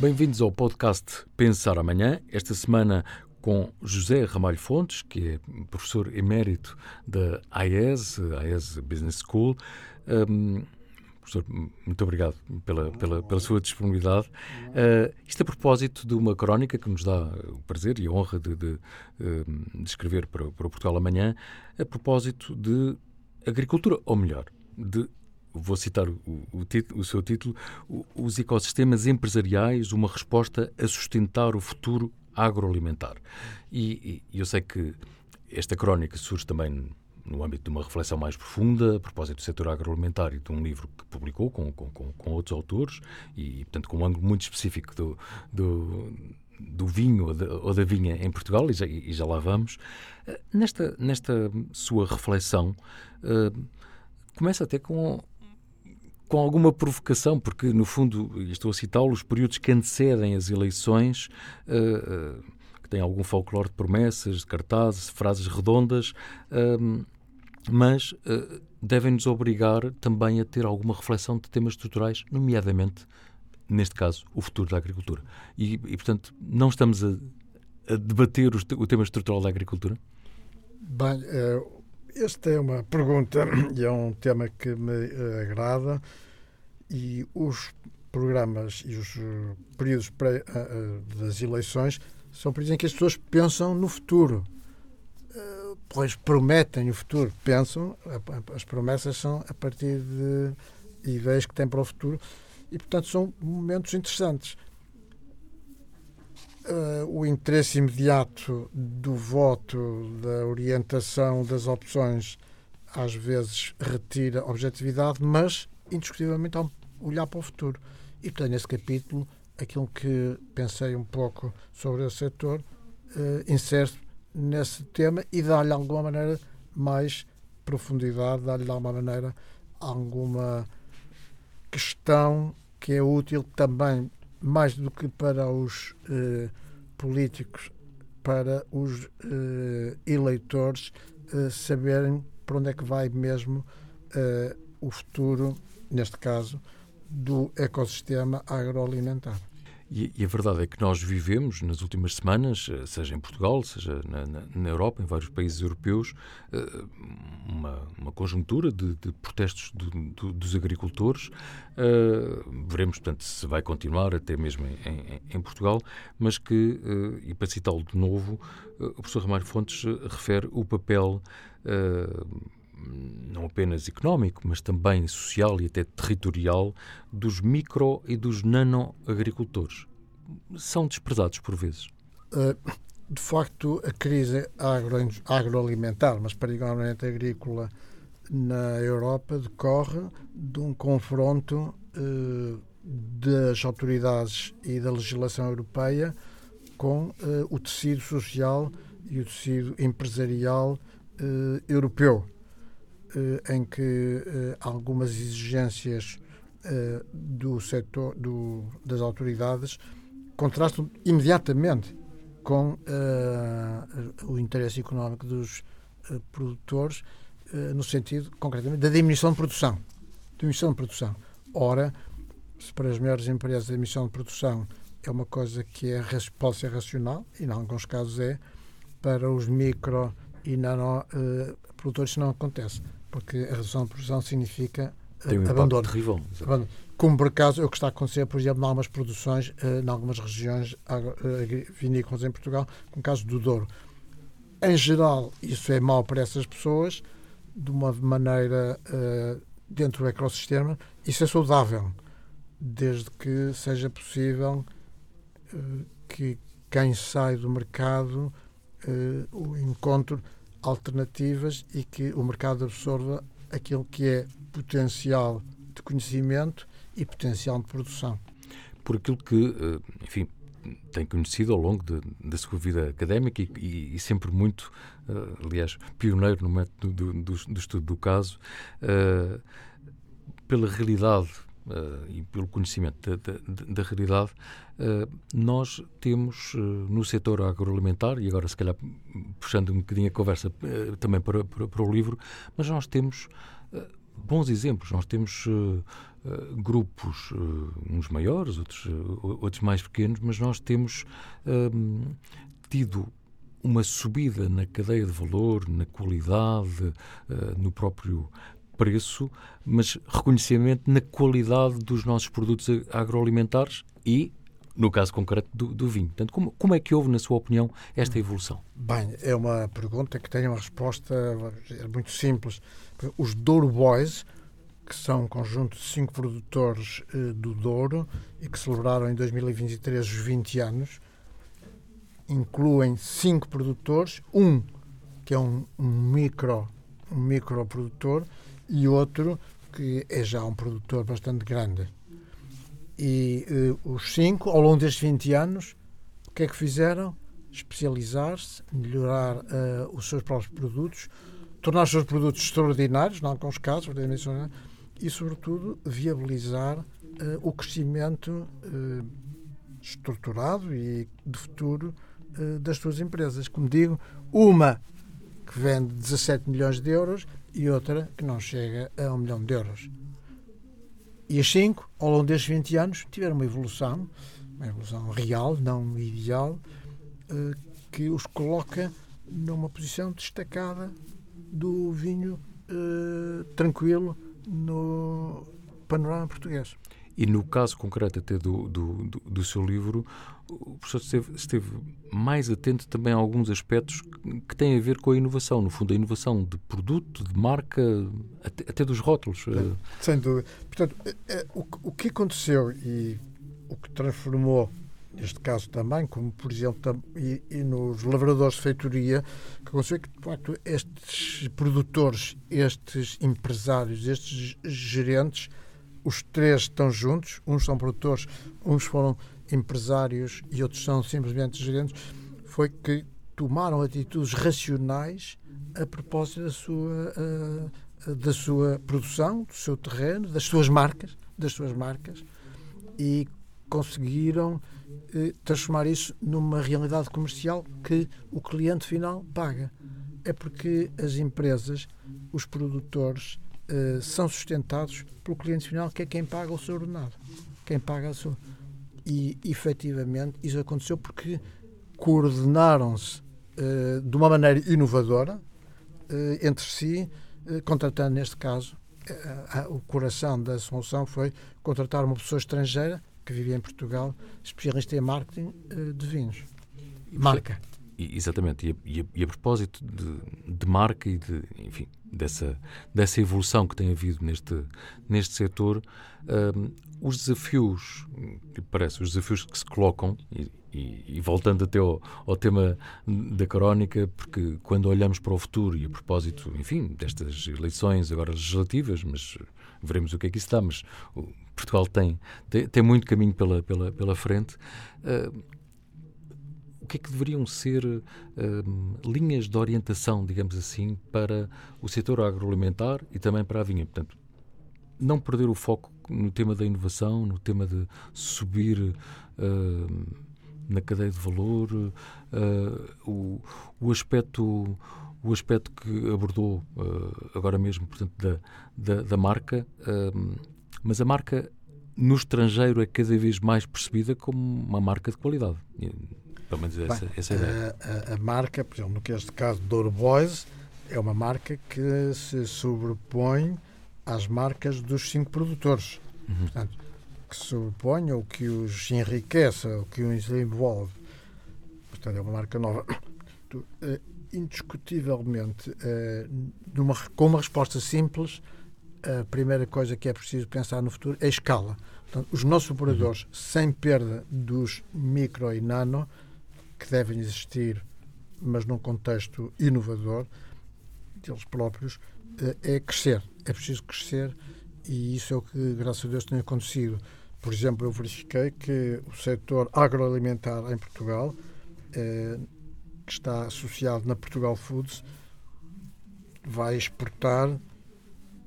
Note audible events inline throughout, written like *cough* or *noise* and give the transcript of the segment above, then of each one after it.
Bem-vindos ao podcast Pensar Amanhã. Esta semana com José Ramalho Fontes, que é professor emérito da AES, AES Business School. Um, professor, muito obrigado pela, pela, pela sua disponibilidade. Uh, isto a propósito de uma crónica que nos dá o prazer e a honra de, de, de escrever para, para o Portugal Amanhã, a propósito de agricultura, ou melhor, de vou citar o, o, o, seu título, os ecossistemas empresariais, uma resposta a sustentar o futuro agroalimentar. E, e eu sei que esta crónica surge também no âmbito de uma reflexão mais profunda a propósito do setor agroalimentar e de um livro que publicou com, com, com outros autores e, portanto, com um ângulo muito específico do, do, do vinho ou da, ou da, vinha em Portugal, e já, e já, lá vamos. Eh, nesta, nesta sua reflexão, uh, começa até com com alguma provocação, porque, no fundo, estou a citá-lo, os períodos que antecedem as eleições, uh, uh, que têm algum folclore de promessas, de cartazes, frases redondas, uh, mas devem nos obrigar também a ter alguma reflexão de temas estruturais, nomeadamente, neste caso, o futuro da agricultura. E, e portanto, não estamos a, a debater o, o, tema estrutural da agricultura? Bem, esta é uma pergunta *clears throat* e é um tema que me eh, agrada e os programas e os eh, períodos pré, eh, das eleições são períodos em que as pessoas pensam no futuro. Pois prometem o futuro, pensam, as promessas são a partir de ideias que têm para o futuro e, portanto, são momentos interessantes uh, o interesse imediato do voto, da orientação das opções, às vezes retira objetividade, mas indiscutivelmente há um olhar para o futuro. E, portanto, nesse capítulo, aquilo que pensei um pouco sobre esse setor, uh, insere nesse tema e dá-lhe, de alguma maneira, mais profundidade, dá-lhe, de alguma maneira, alguma questão que é útil também mais do que para os eh, políticos, para os eh, eleitores eh, saberem para onde é que vai mesmo eh, o futuro, neste caso, do ecossistema agroalimentar. E, e, a verdade é que nós vivemos nas últimas semanas, eh, seja em Portugal, seja na, na, na Europa, em vários países europeus, eh, uma, uma conjuntura de, de protestos do, do, dos agricultores. Uh, veremos, portanto, se vai continuar até mesmo em, em, em Portugal, mas que, e para citá-lo de novo, o professor Ramalho Fontes refere o papel não apenas económico, mas também social e até territorial dos micro e dos nano-agricultores. São desprezados por vezes. Uh, de facto, a crise agro, agroalimentar, mas particularmente agrícola, na Europa decorre de um confronto uh, das autoridades e da legislação europeia com uh, o tecido social e o tecido empresarial europeu eh, em que eh, algumas exigências eh, do setor do, das autoridades contrastam imediatamente com o interesse económico dos produtores no sentido concretamente da diminuição de produção. Diminuição de produção. Ora se para as maiores empresas a diminuição de produção é uma coisa que é, pode ser racional e em alguns casos é para os micro e nano uh, produtores não acontece porque a redução de produção significa Tem um abandono. terrível. Como por acaso é o que está a acontecer, por exemplo, em algumas produções, eh, em algumas regiões eh, vinícolas em Portugal, como o caso do Douro. Em geral, isso é mau para essas pessoas, de uma maneira eh, dentro do ecossistema, isso é saudável, desde que seja possível que quem sai do mercado o encontro alternativas e que o mercado absorva aquilo que é potencial de conhecimento e potencial de produção. Por aquilo que, eh, enfim, tem conhecido ao longo da sua vida académica e, e, e sempre muito, uh, aliás, pioneiro no método do, do, do estudo do caso, uh, pela realidade uh, e pelo conhecimento da, da, da realidade, uh, nós temos uh, no setor agroalimentar, e agora se calhar puxando um bocadinho a conversa também para, para, para, o livro, mas nós temos bons exemplos. Nós temos uh, uh, grupos, uh, uns maiores, outros, outros mais pequenos, mas nós temos tido uma subida na cadeia de valor, na qualidade, no próprio preço, mas reconhecimento na qualidade dos nossos produtos agroalimentares e no caso concreto do, do, vinho. Portanto, como, como é que houve, na sua opinião, esta evolução? Bem, é uma pergunta que tem uma resposta muito simples. Os Douro Boys, que são um conjunto de cinco produtores eh, do Douro e que celebraram em 2023 os 20 anos, incluem cinco produtores, um que é um, um micro um microprodutor e outro que é já um produtor bastante grande. E uh, os cinco, ao longo destes 20 anos, o que é que fizeram? Especializar-se, melhorar uh, os seus próprios produtos, tornar os seus produtos extraordinários, não com os casos, e, sobretudo, viabilizar uh, o crescimento estruturado e de futuro das suas empresas. Como digo, uma que vende 17 milhões de euros e outra que não chega a um milhão de euros. E as cinco, ao longo destes 20 anos, tiveram uma evolução, uma evolução real, não ideal, eh, que os coloca numa posição destacada do vinho eh, tranquilo no panorama português. E no caso concreto até do, do, do, do seu livro, o professor esteve, esteve, mais atento também a alguns aspectos que têm a ver com a inovação, no fundo, a inovação de produto, de marca, até, até dos rótulos. É, sem dúvida. Portanto, é, é, o, o que aconteceu e o que transformou neste caso também, como por exemplo e, e, nos lavradores de feitoria, que aconteceu que de facto estes produtores, estes empresários, estes gerentes, os três estão juntos, uns são produtores, uns foram empresários e outros são simplesmente gerentes, foi que tomaram atitudes racionais a propósito da sua, uh, da sua produção, do seu terreno, das suas marcas, das suas marcas e conseguiram uh, transformar isso numa realidade comercial que o cliente final paga. É porque as empresas, os produtores, são sustentados pelo cliente final, que é quem paga o seu ordenado, quem paga a sua e efetivamente isso aconteceu porque coordenaram-se uh, de uma maneira inovadora uh, entre si, uh, contratando neste caso o coração da solução foi contratar uma pessoa estrangeira que vivia em Portugal, especialista em marketing de vinhos. Marca. Exatamente, e a, e a, e a propósito de, de, marca e de, enfim, dessa, dessa evolução que tem havido neste, neste setor, um, os desafios, parece, os desafios que se colocam, e, e, e voltando até ao, ao, tema da crónica, porque quando olhamos para o futuro, e a propósito, enfim, destas eleições agora legislativas, mas veremos o que é que isso dá, mas Portugal tem, tem, tem muito caminho pela, pela, pela frente. Que é que deveriam ser um, linhas de orientação, digamos assim, para o setor agroalimentar e também para a vinha? Portanto, não perder o foco no tema da inovação, no tema de subir uh, na cadeia de valor, uh, o, o aspecto o aspecto que abordou uh, agora mesmo, portanto, da, da, da marca, uh, mas a marca no estrangeiro é cada vez mais percebida como uma marca de qualidade. Pelo menos essa, Bem, essa é a ideia. A, a, marca, por exemplo, no que este caso Douro Boys, é uma marca que se sobrepõe às marcas dos cinco produtores. Uhum. Portanto, que se sobrepõe ou que os enriquece ou que os envolve. Portanto, é uma marca nova. Uh, indiscutivelmente, uh, numa, com uma resposta simples, a primeira coisa que é preciso pensar no futuro é a escala. Portanto, os nossos operadores, uhum. sem perda dos micro e nano, que devem existir, mas num contexto inovador deles próprios, eh, é crescer. É preciso crescer e isso é o que, graças a Deus, tem acontecido. Por exemplo, eu verifiquei que o setor agroalimentar em Portugal, eh, que está associado na Portugal Foods, vai exportar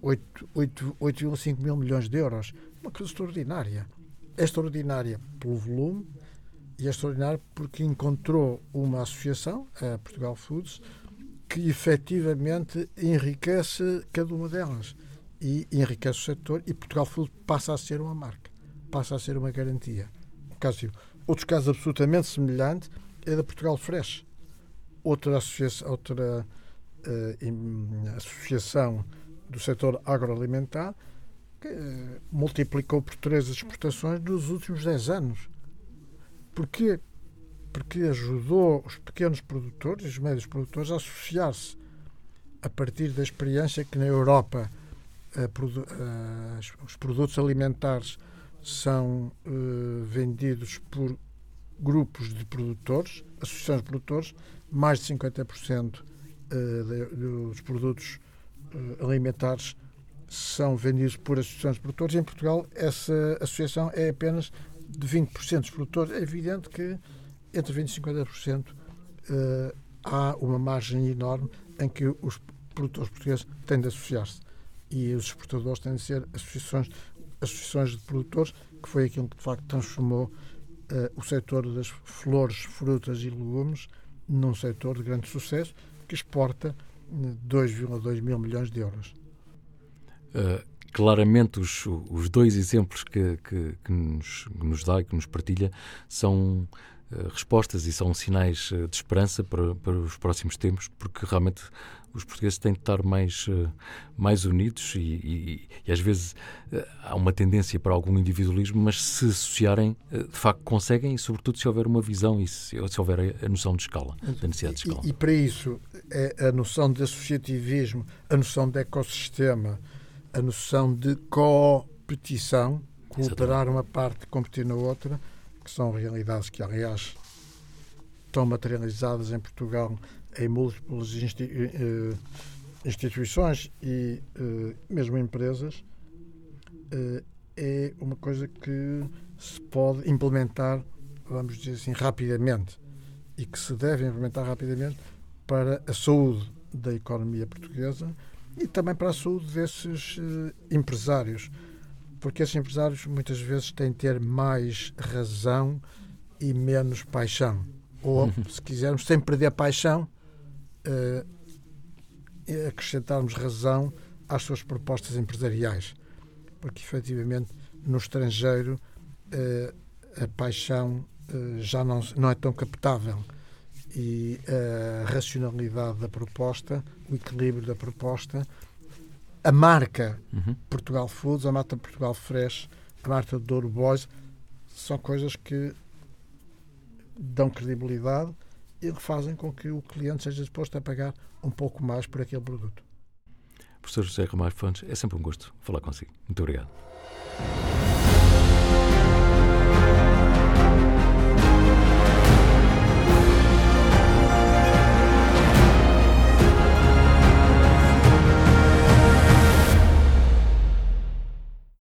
8,5 mil milhões de euros. Uma coisa extraordinária. É extraordinária pelo volume, e é extraordinário porque encontrou uma associação, a Portugal Foods, que efetivamente enriquece cada uma delas. e enriquece o setor e Portugal Food passa a ser uma marca, passa a ser uma garantia. Um caso, outros casos absolutamente semelhantes é da Portugal Fresh. Outra associação, outra, uh, associação do setor agroalimentar que uh, multiplicou por três as exportações nos últimos 10 anos. Porquê? Porque ajudou os pequenos produtores e os médios produtores a associar-se a partir da experiência que na Europa os produtos alimentares são uh, vendidos por grupos de produtores, associações de produtores, mais de 50% uh, dos produtos uh, alimentares são vendidos por associações de produtores. Em Portugal, essa associação é apenas de 20% dos produtores. É evidente que entre 20% e 50% uh, há uma margem enorme em que os produtores portugueses têm de associar-se. E os exportadores têm de ser associações, associações de produtores, que foi aquilo que de facto transformou uh, o setor das flores, frutas e legumes num setor de grande sucesso que exporta 2,2 mil milhões de euros. Uh, claramente, os, os dois exemplos que, que, que, nos, que nos dá e que nos partilha são uh, respostas e são sinais de esperança para, para os próximos tempos, porque realmente os portugueses têm de estar mais, eh, mais unidos e, e, e, às vezes eh, há uma tendência para algum individualismo, mas se associarem, eh, de facto conseguem, e sobretudo se houver uma visão e se, se houver a noção de escala, da necessidade de escala. E, e, para isso, é a noção de associativismo, a noção de ecossistema, a noção de competição, cooperar uma parte competir na outra, que são realidades que, aliás, estão materializadas em Portugal em múltiplas eh, instituições e eh, mesmo empresas, eh, é uma coisa que se pode implementar, vamos dizer assim, rapidamente e que se deve implementar rapidamente para a saúde da economia portuguesa e também para a saúde desses empresários, porque esses empresários muitas vezes têm de ter mais razão e menos paixão. Ou, se quisermos, sem perder a paixão, uh, acrescentarmos razão às suas propostas empresariais, porque efetivamente no estrangeiro uh, a paixão já não, não é tão captável e a racionalidade da proposta, o equilíbrio da proposta, a marca uhum. Portugal Foods, a marca Portugal Fresh, a marca Douro Boys, são coisas que dão credibilidade e fazem com que o cliente seja disposto a pagar um pouco mais por aquele produto. Professor José Ramalho Fontes, é sempre um gosto falar consigo. Muito obrigado.